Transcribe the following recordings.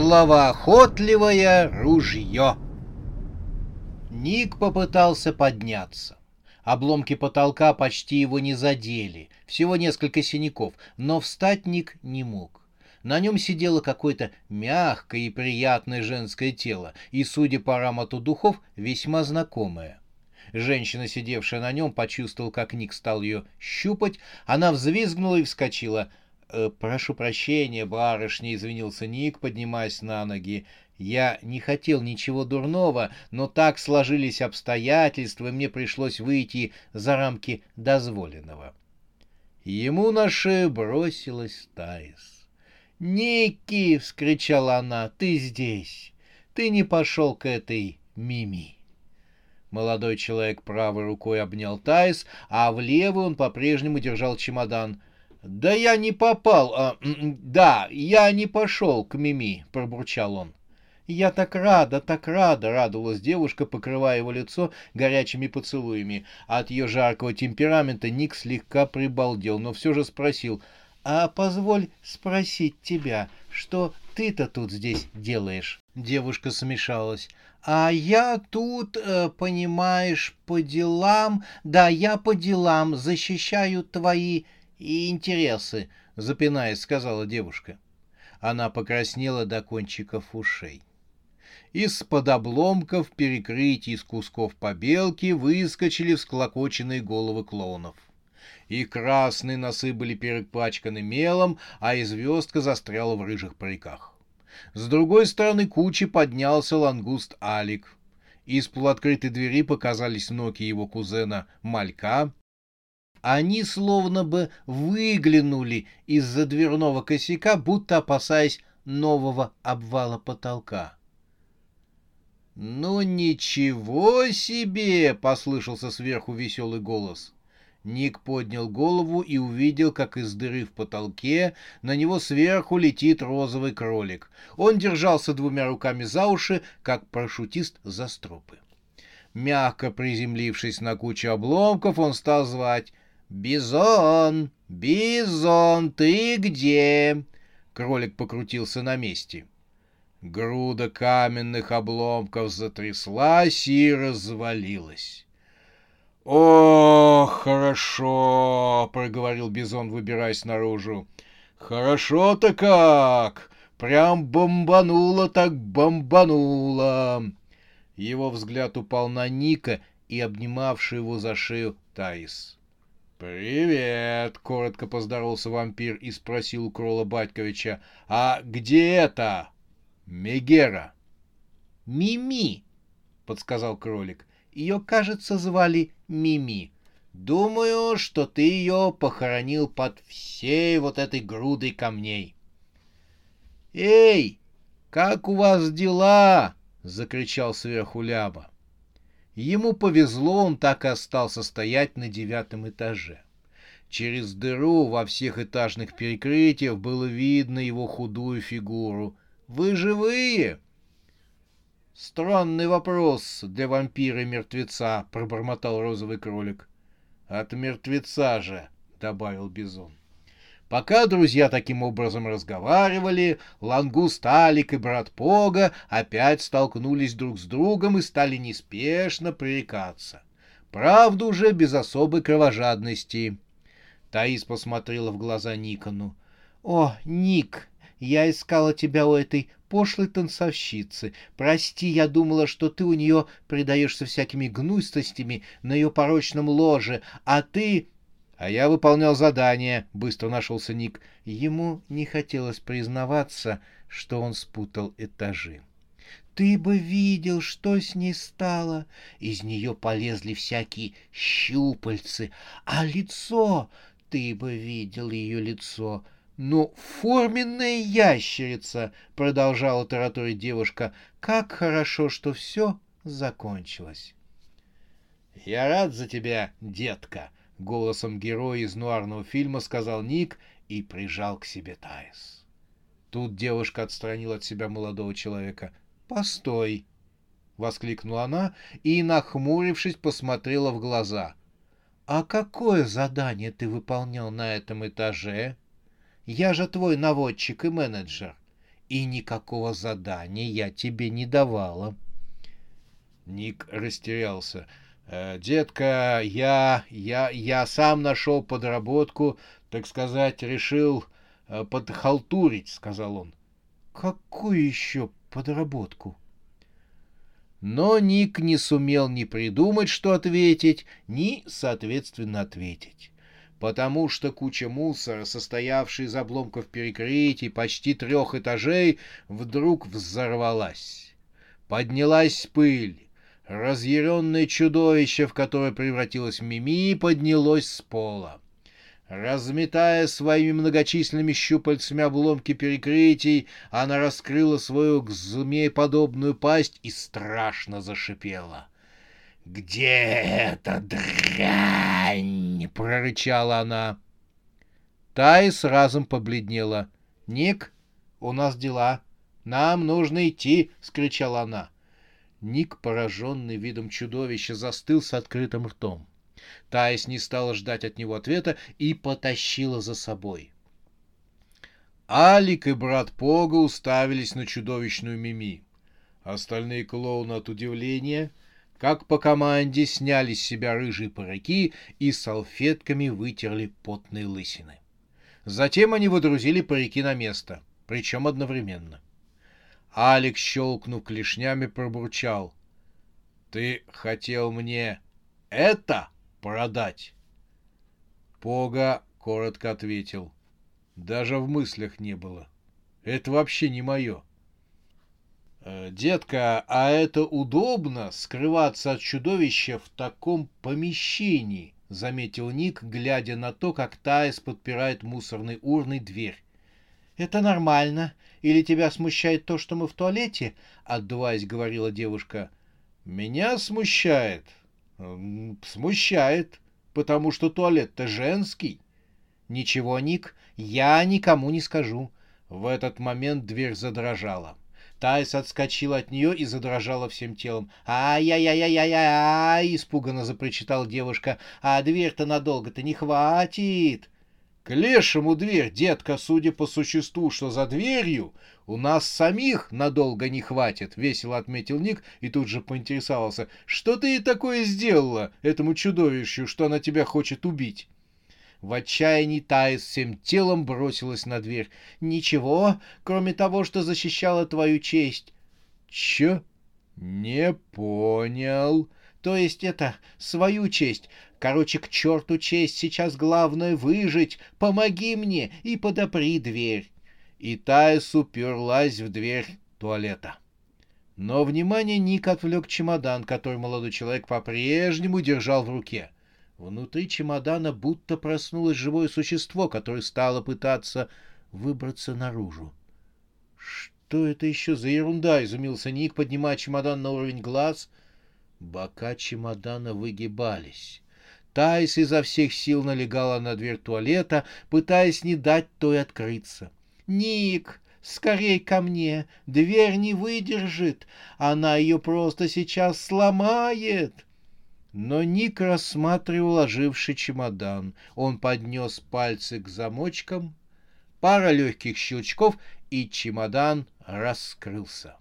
Словоохотливое ружье. Ник попытался подняться. Обломки потолка почти его не задели, всего несколько синяков, но встать Ник не мог. На нем сидело какое-то мягкое и приятное женское тело, и, судя по аромату духов, весьма знакомое. Женщина, сидевшая на нем, почувствовала, как Ник стал ее щупать. Она взвизгнула и вскочила. «Э, «Прошу прощения, барышня», — извинился Ник, поднимаясь на ноги. «Я не хотел ничего дурного, но так сложились обстоятельства, и мне пришлось выйти за рамки дозволенного». Ему на шею бросилась Таис. «Ники!» — вскричала она. «Ты здесь! Ты не пошел к этой Мими!» Молодой человек правой рукой обнял Тайс, а в левой он по-прежнему держал чемодан. «Да я не попал, а, да, я не пошел к Мими», — пробурчал он. «Я так рада, так рада!» — радовалась девушка, покрывая его лицо горячими поцелуями. От ее жаркого темперамента Ник слегка прибалдел, но все же спросил, «А позволь спросить тебя, что ты-то тут здесь делаешь?» Девушка смешалась. А я тут, э, понимаешь, по делам, да, я по делам защищаю твои интересы, запинаясь, сказала девушка. Она покраснела до кончиков ушей. Из-под обломков перекрытий из кусков побелки выскочили всклокоченные головы клоунов. И красные носы были перепачканы мелом, а известка застряла в рыжих париках. С другой стороны кучи поднялся лангуст Алик. Из полуоткрытой двери показались ноги его кузена Малька. Они словно бы выглянули из-за дверного косяка, будто опасаясь нового обвала потолка. «Ну ничего себе!» — послышался сверху веселый голос. Ник поднял голову и увидел, как из дыры в потолке на него сверху летит розовый кролик. Он держался двумя руками за уши, как парашютист за стропы. Мягко приземлившись на кучу обломков, он стал звать «Бизон! Бизон, ты где?» Кролик покрутился на месте. Груда каменных обломков затряслась и развалилась. «О, хорошо!» — проговорил Бизон, выбираясь наружу. «Хорошо-то как! Прям бомбануло так бомбануло!» Его взгляд упал на Ника и обнимавший его за шею Таис. «Привет!» — коротко поздоровался вампир и спросил у Крола Батьковича. «А где это?» «Мегера». «Мими!» — подсказал кролик. Ее, кажется, звали Мими. Думаю, что ты ее похоронил под всей вот этой грудой камней. «Эй, как у вас дела?» — закричал сверху Ляба. Ему повезло, он так и остался стоять на девятом этаже. Через дыру во всех этажных перекрытиях было видно его худую фигуру. «Вы живые?» «Странный вопрос для вампира-мертвеца», — пробормотал розовый кролик. «От мертвеца же», — добавил Бизон. Пока друзья таким образом разговаривали, Лангуст Алик и брат Пога опять столкнулись друг с другом и стали неспешно пререкаться. Правда, уже без особой кровожадности. Таис посмотрела в глаза Никону. «О, Ник, я искала тебя у этой пошлой танцовщицы. Прости, я думала, что ты у нее предаешься всякими гнустостями на ее порочном ложе, а ты... А я выполнял задание, быстро нашелся Ник. Ему не хотелось признаваться, что он спутал этажи. Ты бы видел, что с ней стало. Из нее полезли всякие щупальцы, а лицо ты бы видел ее лицо. «Ну, форменная ящерица!» — продолжала тараторить девушка. «Как хорошо, что все закончилось!» «Я рад за тебя, детка!» — голосом героя из нуарного фильма сказал Ник и прижал к себе Таис. Тут девушка отстранила от себя молодого человека. «Постой!» — воскликнула она и, нахмурившись, посмотрела в глаза. «А какое задание ты выполнял на этом этаже?» Я же твой наводчик и менеджер. И никакого задания я тебе не давала. Ник растерялся. «Э, «Детка, я, я, я сам нашел подработку, так сказать, решил э, подхалтурить», — сказал он. «Какую еще подработку?» Но Ник не сумел ни придумать, что ответить, ни, соответственно, ответить потому что куча мусора, состоявшая из обломков перекрытий почти трех этажей, вдруг взорвалась. Поднялась пыль. Разъяренное чудовище, в которое превратилась Мими, поднялось с пола. Разметая своими многочисленными щупальцами обломки перекрытий, она раскрыла свою змееподобную пасть и страшно зашипела. «Где эта дрянь?» — прорычала она. Тайс разом побледнела. «Ник, у нас дела. Нам нужно идти!» — скричала она. Ник, пораженный видом чудовища, застыл с открытым ртом. Таис не стала ждать от него ответа и потащила за собой. Алик и брат Пога уставились на чудовищную Мими. Остальные клоуны от удивления как по команде сняли с себя рыжие парыки и салфетками вытерли потные лысины. Затем они водрузили парики на место, причем одновременно. Алекс, щелкнув клешнями, пробурчал. «Ты хотел мне это продать?» Пога коротко ответил. «Даже в мыслях не было. Это вообще не мое». Э, детка, а это удобно скрываться от чудовища в таком помещении, заметил Ник, глядя на то, как Таис подпирает мусорной урной дверь. Это нормально. Или тебя смущает то, что мы в туалете? Отдуваясь, говорила девушка. Меня смущает. Смущает, потому что туалет-то женский. Ничего, Ник, я никому не скажу. В этот момент дверь задрожала. Тайс отскочила от нее и задрожала всем телом. «Ай-яй-яй-яй-яй!» — испуганно запричитала девушка. «А дверь-то надолго-то не хватит!» «К лешему дверь, детка, судя по существу, что за дверью, у нас самих надолго не хватит», — весело отметил Ник и тут же поинтересовался. «Что ты такое сделала этому чудовищу, что она тебя хочет убить?» В отчаянии Таис всем телом бросилась на дверь. «Ничего, кроме того, что защищала твою честь». «Чё?» «Не понял». «То есть это, свою честь. Короче, к черту честь, сейчас главное выжить. Помоги мне и подопри дверь». И Таис уперлась в дверь туалета. Но внимание Ник отвлек чемодан, который молодой человек по-прежнему держал в руке — Внутри чемодана будто проснулось живое существо, которое стало пытаться выбраться наружу. «Что это еще за ерунда?» — изумился Ник, поднимая чемодан на уровень глаз. Бока чемодана выгибались. Тайс изо всех сил налегала на дверь туалета, пытаясь не дать той открыться. «Ник, скорей ко мне! Дверь не выдержит! Она ее просто сейчас сломает!» Но Ник рассматривал оживший чемодан. Он поднес пальцы к замочкам, пара легких щелчков, и чемодан раскрылся.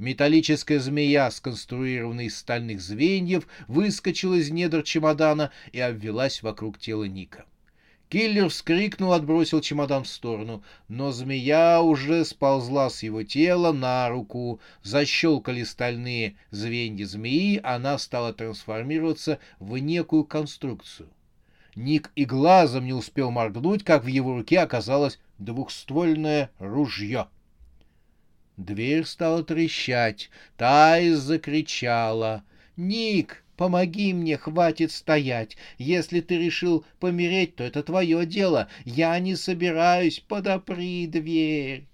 Металлическая змея, сконструированная из стальных звеньев, выскочила из недр чемодана и обвелась вокруг тела Ника. Киллер вскрикнул, отбросил чемодан в сторону, но змея уже сползла с его тела на руку. Защелкали стальные звенья змеи, она стала трансформироваться в некую конструкцию. Ник и глазом не успел моргнуть, как в его руке оказалось двухствольное ружье. Дверь стала трещать. Тайс закричала. «Ник, Помоги мне, хватит стоять. Если ты решил помереть, то это твое дело. Я не собираюсь, подопри дверь.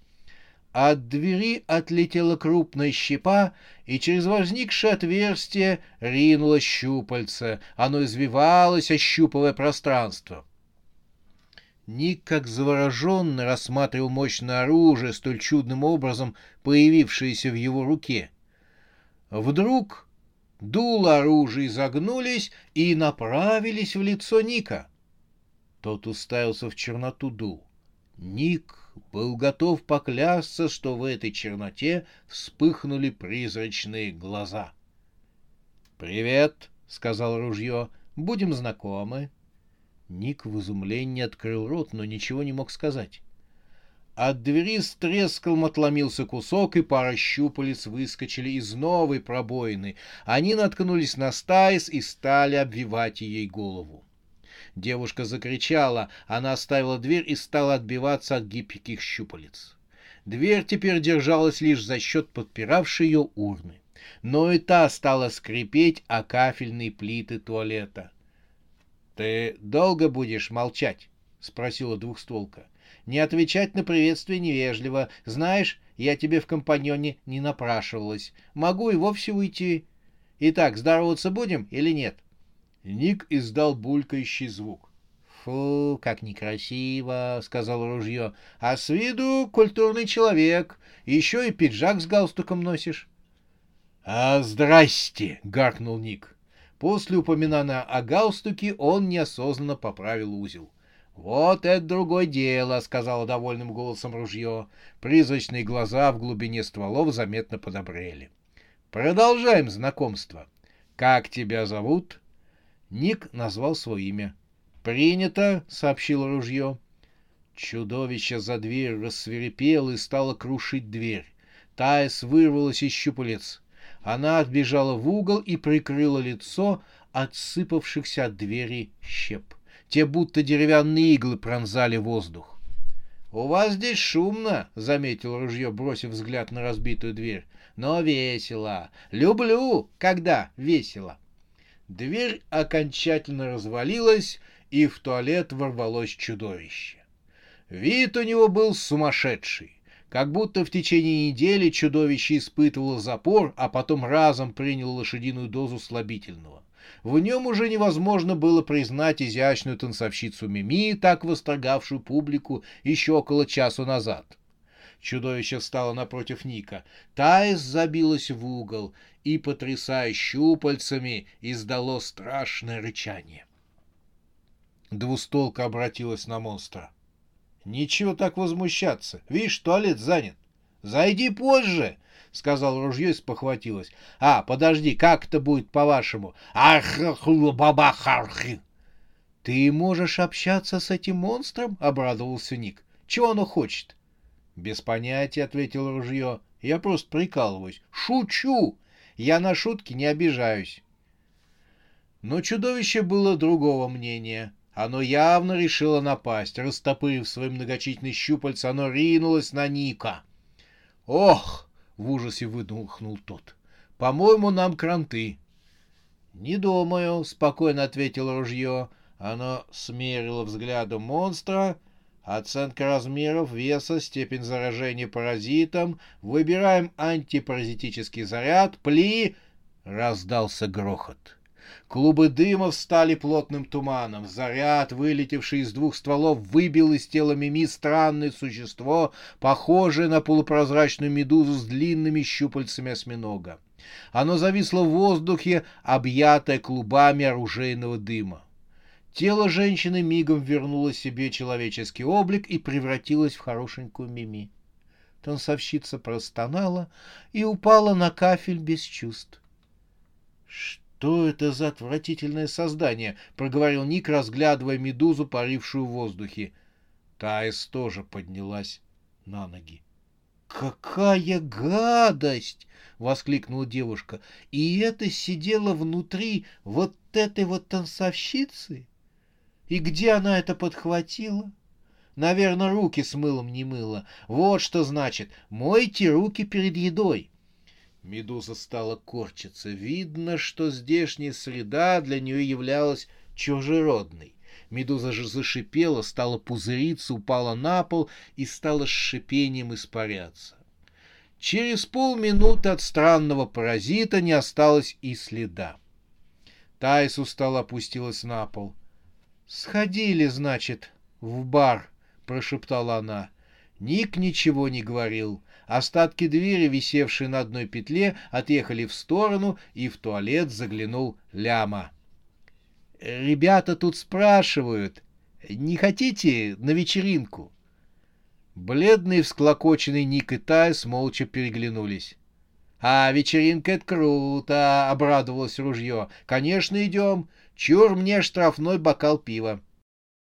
От двери отлетела крупная щепа, и через возникшее отверстие ринулось щупальце. Оно извивалось, ощупывая пространство. Ник, как завороженно, рассматривал мощное оружие, столь чудным образом появившееся в его руке. Вдруг дула оружия изогнулись и направились в лицо Ника. Тот уставился в черноту дул. Ник был готов поклясться, что в этой черноте вспыхнули призрачные глаза. «Привет», — сказал ружье, — «будем знакомы». Ник в изумлении открыл рот, но ничего не мог сказать. От двери с треском отломился кусок, и пара щупалец выскочили из новой пробоины. Они наткнулись на стайс и стали обвивать ей голову. Девушка закричала, она оставила дверь и стала отбиваться от гибких щупалец. Дверь теперь держалась лишь за счет подпиравшей ее урны. Но и та стала скрипеть о кафельные плиты туалета. «Ты долго будешь молчать?» — спросила двухстволка. «Не отвечать на приветствие невежливо. Знаешь, я тебе в компаньоне не напрашивалась. Могу и вовсе уйти. Итак, здороваться будем или нет?» Ник издал булькающий звук. «Фу, как некрасиво», — сказал ружье. «А с виду культурный человек. Еще и пиджак с галстуком носишь». «А здрасте!» — гаркнул Ник. После упоминания о галстуке он неосознанно поправил узел. «Вот это другое дело», — сказала довольным голосом ружье. Призрачные глаза в глубине стволов заметно подобрели. «Продолжаем знакомство. Как тебя зовут?» Ник назвал свое имя. «Принято», — сообщил ружье. Чудовище за дверь рассверепело и стало крушить дверь. Таис вырвалась из щупалец. Она отбежала в угол и прикрыла лицо от сыпавшихся от двери щеп. Те будто деревянные иглы пронзали воздух. «У вас здесь шумно», — заметил ружье, бросив взгляд на разбитую дверь. «Но весело. Люблю, когда весело». Дверь окончательно развалилась, и в туалет ворвалось чудовище. Вид у него был сумасшедший. Как будто в течение недели чудовище испытывало запор, а потом разом приняло лошадиную дозу слабительного. В нем уже невозможно было признать изящную танцовщицу Мими, так восторгавшую публику еще около часу назад. Чудовище встало напротив Ника. Таис забилась в угол и, потрясая щупальцами, издало страшное рычание. Двустолка обратилась на монстра. Ничего так возмущаться. Видишь, туалет занят. Зайди позже, сказал ружье и спохватилось. А, подожди, как это будет по-вашему? Ахахулабабахархи. Ты можешь общаться с этим монстром? обрадовался Ник. Чего оно хочет? Без понятия, ответил ружье. Я просто прикалываюсь. Шучу! Я на шутки не обижаюсь. Но чудовище было другого мнения. Оно явно решило напасть. Растопырив свои многочисленные щупальца, оно ринулось на Ника. «Ох!» — в ужасе выдохнул тот. «По-моему, нам кранты». «Не думаю», — спокойно ответил ружье. Оно смерило взглядом монстра. Оценка размеров, веса, степень заражения паразитом. Выбираем антипаразитический заряд. Пли! Раздался грохот. Клубы дыма встали плотным туманом. Заряд, вылетевший из двух стволов, выбил из тела Мими странное существо, похожее на полупрозрачную медузу с длинными щупальцами осьминога. Оно зависло в воздухе, объятое клубами оружейного дыма. Тело женщины мигом вернуло себе человеческий облик и превратилось в хорошенькую Мими. Танцовщица простонала и упала на кафель без чувств. Что? «Что это за отвратительное создание?» — проговорил Ник, разглядывая медузу, парившую в воздухе. Таис тоже поднялась на ноги. «Какая гадость!» — воскликнула девушка. «И это сидело внутри вот этой вот танцовщицы? И где она это подхватила?» Наверное, руки с мылом не мыла. Вот что значит. Мойте руки перед едой. Медуза стала корчиться. Видно, что здешняя среда для нее являлась чужеродной. Медуза же зашипела, стала пузыриться, упала на пол и стала с шипением испаряться. Через полминуты от странного паразита не осталось и следа. Тайс устало опустилась на пол. «Сходили, значит, в бар», — прошептала она. Ник ничего не говорил. Остатки двери, висевшие на одной петле, отъехали в сторону, и в туалет заглянул Ляма. «Ребята тут спрашивают, не хотите на вечеринку?» Бледный, всклокоченный Ник и Тайс молча переглянулись. «А вечеринка — это круто!» — обрадовалось ружье. «Конечно, идем. Чур мне штрафной бокал пива».